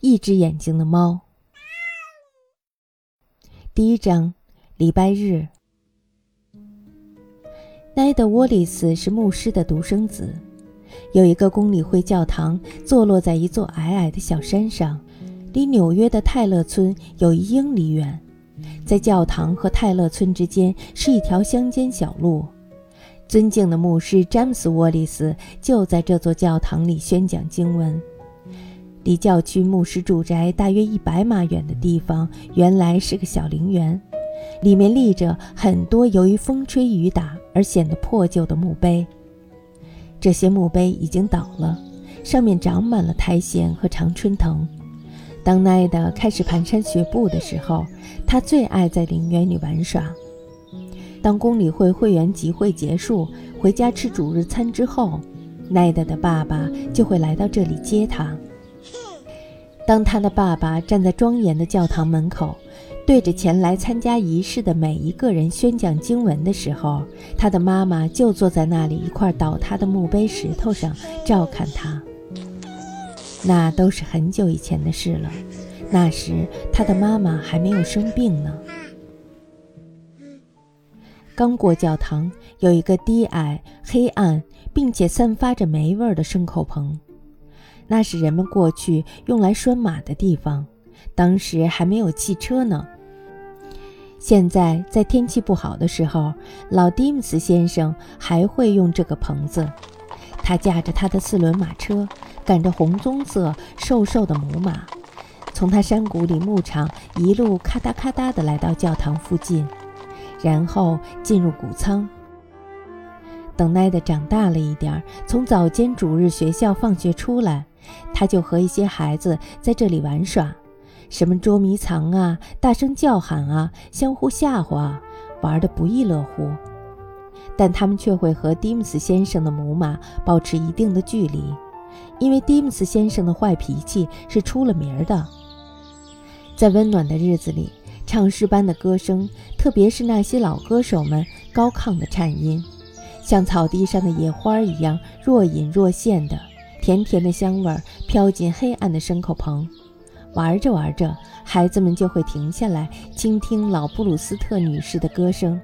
一只眼睛的猫。第一章，礼拜日。奈德·沃利斯是牧师的独生子。有一个公理会教堂，坐落在一座矮矮的小山上，离纽约的泰勒村有一英里远。在教堂和泰勒村之间是一条乡间小路。尊敬的牧师詹姆斯·沃利斯就在这座教堂里宣讲经文。离教区牧师住宅大约一百码远的地方，原来是个小陵园，里面立着很多由于风吹雨打而显得破旧的墓碑。这些墓碑已经倒了，上面长满了苔藓和常春藤。当奈德开始蹒跚学步的时候，他最爱在陵园里玩耍。当公理会会员集会结束，回家吃主日餐之后，奈德的爸爸就会来到这里接他。当他的爸爸站在庄严的教堂门口，对着前来参加仪式的每一个人宣讲经文的时候，他的妈妈就坐在那里一块倒塌的墓碑石头上照看他。那都是很久以前的事了，那时他的妈妈还没有生病呢。刚过教堂，有一个低矮、黑暗并且散发着霉味的牲口棚。那是人们过去用来拴马的地方，当时还没有汽车呢。现在在天气不好的时候，老蒂姆斯先生还会用这个棚子。他驾着他的四轮马车，赶着红棕色瘦瘦的母马，从他山谷里牧场一路咔嗒咔嗒地来到教堂附近，然后进入谷仓。等奈德长大了一点，从早间主日学校放学出来。他就和一些孩子在这里玩耍，什么捉迷藏啊，大声叫喊啊，相互吓唬啊，玩得不亦乐乎。但他们却会和蒂姆斯先生的母马保持一定的距离，因为蒂姆斯先生的坏脾气是出了名的。在温暖的日子里，唱诗班的歌声，特别是那些老歌手们高亢的颤音，像草地上的野花一样若隐若现的。甜甜的香味飘进黑暗的牲口棚，玩着玩着，孩子们就会停下来倾听老布鲁斯特女士的歌声。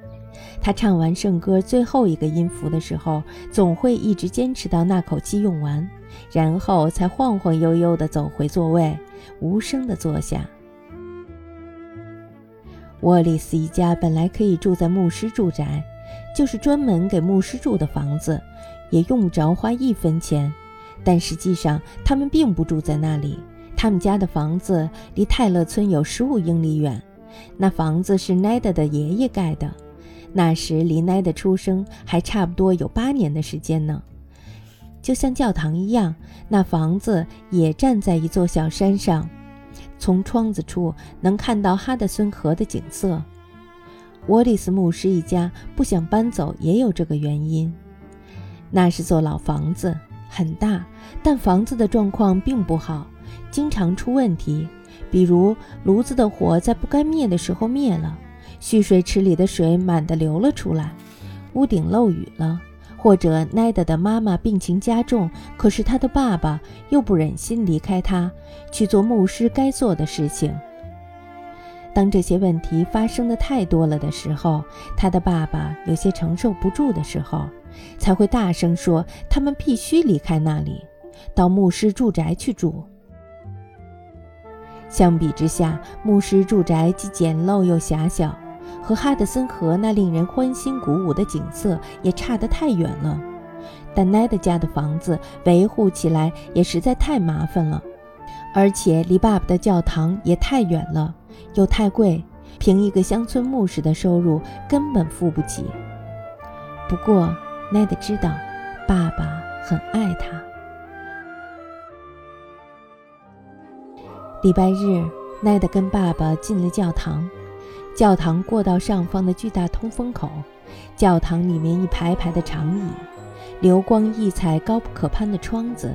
她唱完圣歌最后一个音符的时候，总会一直坚持到那口气用完，然后才晃晃悠悠地走回座位，无声地坐下。沃利斯一家本来可以住在牧师住宅，就是专门给牧师住的房子，也用不着花一分钱。但实际上，他们并不住在那里。他们家的房子离泰勒村有十五英里远。那房子是奈德的爷爷盖的，那时离奈德出生还差不多有八年的时间呢。就像教堂一样，那房子也站在一座小山上，从窗子处能看到哈德森河的景色。沃利斯牧师一家不想搬走，也有这个原因。那是座老房子。很大，但房子的状况并不好，经常出问题。比如炉子的火在不该灭的时候灭了，蓄水池里的水满的流了出来，屋顶漏雨了，或者奈德的妈妈病情加重，可是他的爸爸又不忍心离开他，去做牧师该做的事情。当这些问题发生的太多了的时候，他的爸爸有些承受不住的时候。才会大声说：“他们必须离开那里，到牧师住宅去住。”相比之下，牧师住宅既简陋又狭小，和哈德森河那令人欢欣鼓舞的景色也差得太远了。但奈德家的房子维护起来也实在太麻烦了，而且离爸爸的教堂也太远了，又太贵，凭一个乡村牧师的收入根本付不起。不过，奈德知道，爸爸很爱他。礼拜日，奈德跟爸爸进了教堂。教堂过道上方的巨大通风口，教堂里面一排排的长椅，流光溢彩、高不可攀的窗子，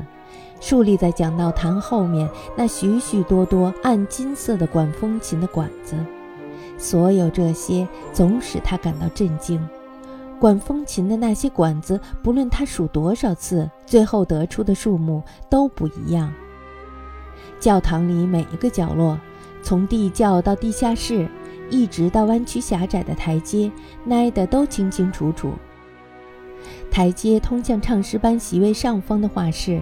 竖立在讲道坛后面那许许多多暗金色的管风琴的管子，所有这些总使他感到震惊。管风琴的那些管子，不论他数多少次，最后得出的数目都不一样。教堂里每一个角落，从地窖到地下室，一直到弯曲狭窄的台阶，奈的都清清楚楚。台阶通向唱诗班席位上方的画室，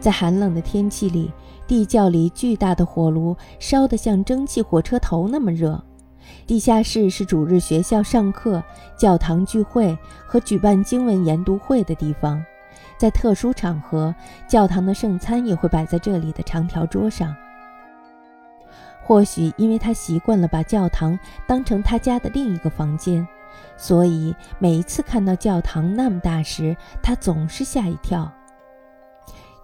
在寒冷的天气里，地窖里巨大的火炉烧得像蒸汽火车头那么热。地下室是主日学校上课、教堂聚会和举办经文研读会的地方。在特殊场合，教堂的圣餐也会摆在这里的长条桌上。或许因为他习惯了把教堂当成他家的另一个房间，所以每一次看到教堂那么大时，他总是吓一跳。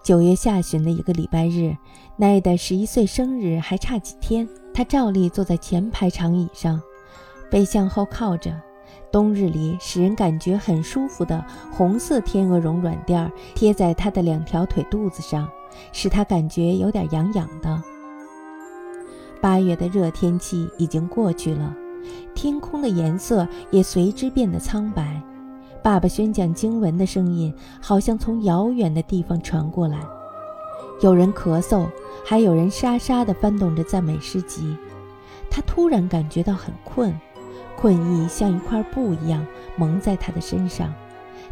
九月下旬的一个礼拜日，奈的十一岁生日还差几天，他照例坐在前排长椅上，背向后靠着。冬日里使人感觉很舒服的红色天鹅绒软垫贴在他的两条腿肚子上，使他感觉有点痒痒的。八月的热天气已经过去了，天空的颜色也随之变得苍白。爸爸宣讲经文的声音好像从遥远的地方传过来，有人咳嗽，还有人沙沙地翻动着赞美诗集。他突然感觉到很困。困意像一块布一样蒙在他的身上，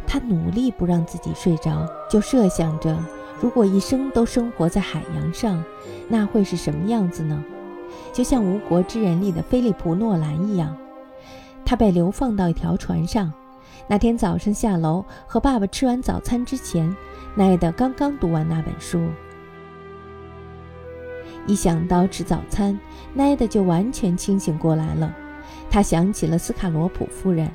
他努力不让自己睡着，就设想着，如果一生都生活在海洋上，那会是什么样子呢？就像《无国之人》里的菲利普·诺兰一样，他被流放到一条船上。那天早上下楼和爸爸吃完早餐之前，奈德刚刚读完那本书。一想到吃早餐，奈德就完全清醒过来了。他想起了斯卡罗普夫人，